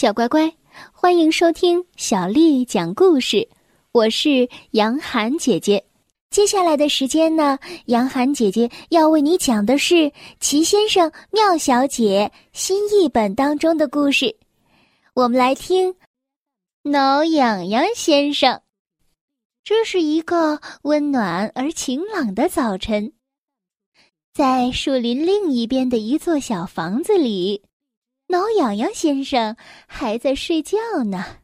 小乖乖，欢迎收听小丽讲故事。我是杨涵姐姐。接下来的时间呢，杨涵姐姐要为你讲的是《齐先生妙小姐》新译本当中的故事。我们来听《挠痒痒先生》。这是一个温暖而晴朗的早晨。在树林另一边的一座小房子里，挠痒痒先生还在睡觉呢。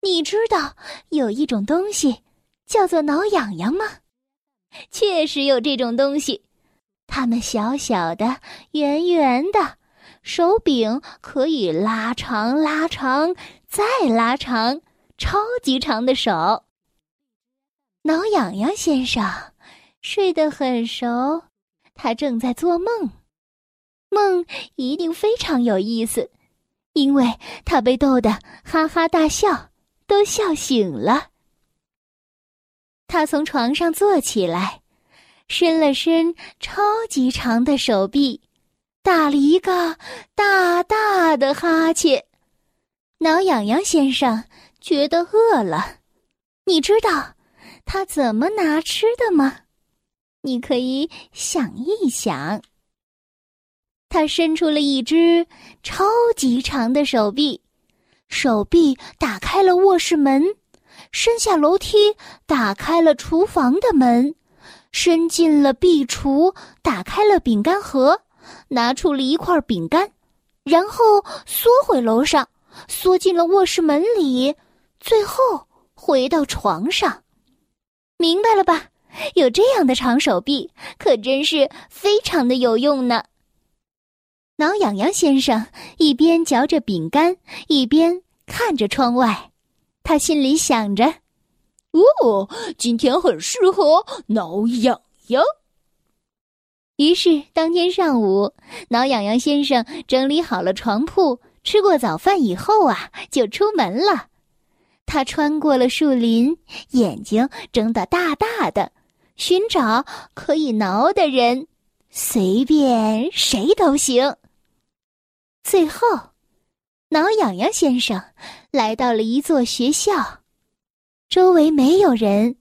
你知道有一种东西叫做挠痒痒吗？确实有这种东西，它们小小的、圆圆的，手柄可以拉长、拉长再拉长，超级长的手。挠痒痒先生睡得很熟。他正在做梦，梦一定非常有意思，因为他被逗得哈哈大笑，都笑醒了。他从床上坐起来，伸了伸超级长的手臂，打了一个大大的哈欠。挠痒痒先生觉得饿了，你知道他怎么拿吃的吗？你可以想一想，他伸出了一只超级长的手臂，手臂打开了卧室门，伸下楼梯打开了厨房的门，伸进了壁橱打开了饼干盒，拿出了一块饼干，然后缩回楼上，缩进了卧室门里，最后回到床上，明白了吧？有这样的长手臂，可真是非常的有用呢。挠痒痒先生一边嚼着饼干，一边看着窗外，他心里想着：“哦，今天很适合挠痒痒。”于是当天上午，挠痒痒先生整理好了床铺，吃过早饭以后啊，就出门了。他穿过了树林，眼睛睁得大大的。寻找可以挠的人，随便谁都行。最后，挠痒痒先生来到了一座学校，周围没有人，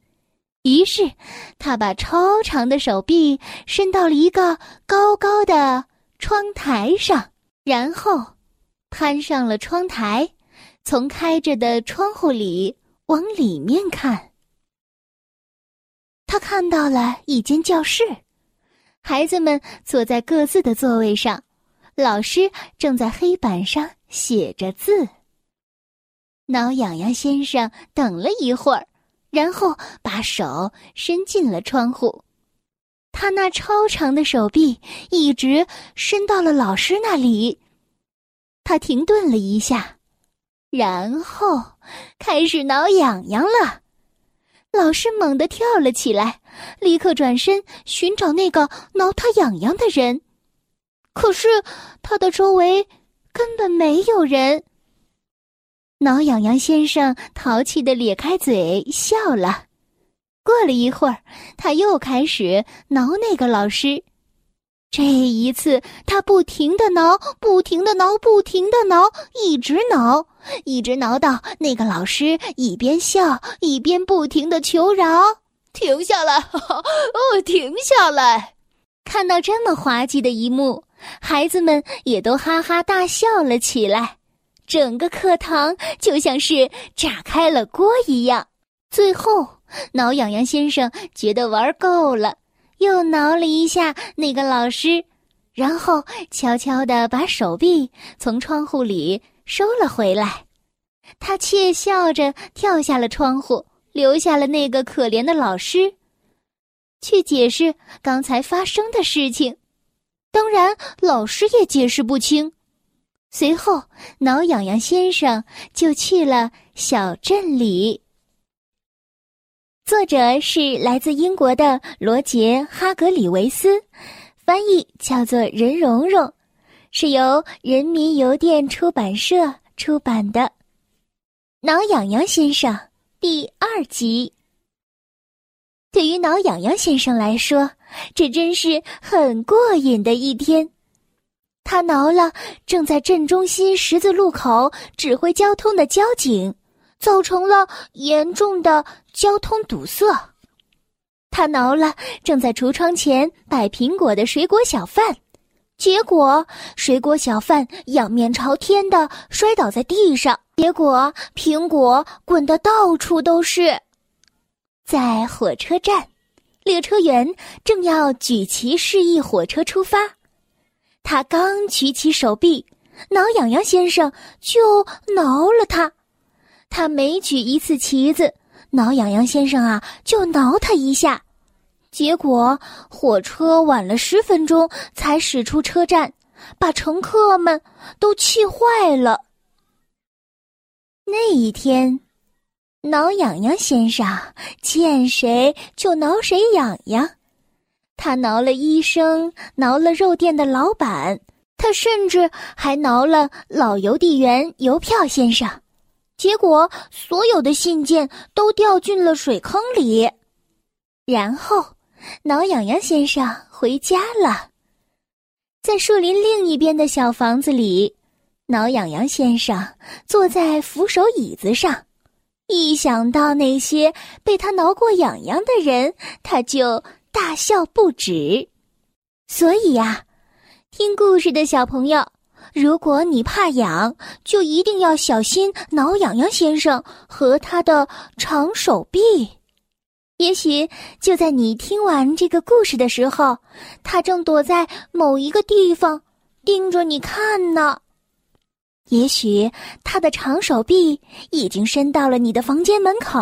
于是他把超长的手臂伸到了一个高高的窗台上，然后攀上了窗台，从开着的窗户里往里面看。他看到了一间教室，孩子们坐在各自的座位上，老师正在黑板上写着字。挠痒痒先生等了一会儿，然后把手伸进了窗户，他那超长的手臂一直伸到了老师那里。他停顿了一下，然后开始挠痒痒了。老师猛地跳了起来，立刻转身寻找那个挠他痒痒的人，可是他的周围根本没有人。挠痒痒先生淘气的咧开嘴笑了。过了一会儿，他又开始挠那个老师。这一次，他不停的挠，不停的挠，不停的挠，一直挠，一直挠到那个老师一边笑一边不停的求饶：“停下来！哦，停下来！”看到这么滑稽的一幕，孩子们也都哈哈大笑了起来，整个课堂就像是炸开了锅一样。最后，挠痒痒先生觉得玩够了。又挠了一下那个老师，然后悄悄地把手臂从窗户里收了回来。他窃笑着跳下了窗户，留下了那个可怜的老师，去解释刚才发生的事情。当然，老师也解释不清。随后，挠痒痒先生就去了小镇里。作者是来自英国的罗杰·哈格里维斯，翻译叫做任蓉蓉，是由人民邮电出版社出版的《挠痒痒先生》第二集。对于挠痒痒先生来说，这真是很过瘾的一天。他挠了正在镇中心十字路口指挥交通的交警，造成了严重的交通堵塞。他挠了正在橱窗前摆苹果的水果小贩，结果水果小贩仰面朝天的摔倒在地上，结果苹果滚得到处都是。在火车站，列车员正要举旗示意火车出发。他刚举起手臂，挠痒痒先生就挠了他。他每举一次旗子，挠痒痒先生啊就挠他一下。结果火车晚了十分钟才驶出车站，把乘客们都气坏了。那一天，挠痒痒先生见谁就挠谁痒痒。他挠了医生，挠了肉店的老板，他甚至还挠了老邮递员邮票先生，结果所有的信件都掉进了水坑里。然后，挠痒痒先生回家了。在树林另一边的小房子里，挠痒痒先生坐在扶手椅子上，一想到那些被他挠过痒痒的人，他就。大笑不止，所以呀，听故事的小朋友，如果你怕痒，就一定要小心挠痒痒先生和他的长手臂。也许就在你听完这个故事的时候，他正躲在某一个地方盯着你看呢。也许他的长手臂已经伸到了你的房间门口。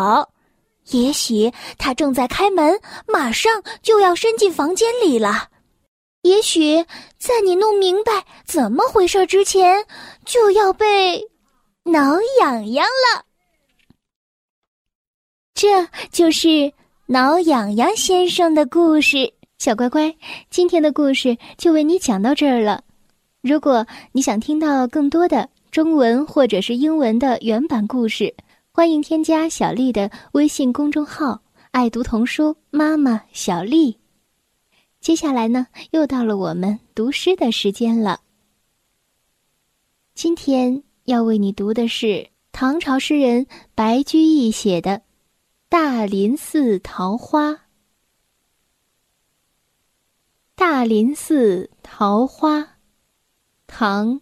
也许他正在开门，马上就要伸进房间里了。也许在你弄明白怎么回事之前，就要被挠痒痒了。这就是挠痒痒先生的故事。小乖乖，今天的故事就为你讲到这儿了。如果你想听到更多的中文或者是英文的原版故事，欢迎添加小丽的微信公众号“爱读童书妈妈小丽”。接下来呢，又到了我们读诗的时间了。今天要为你读的是唐朝诗人白居易写的《大林寺桃花》。大林寺桃花，唐·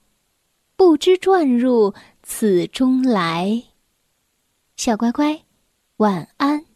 不知转入此中来，小乖乖，晚安。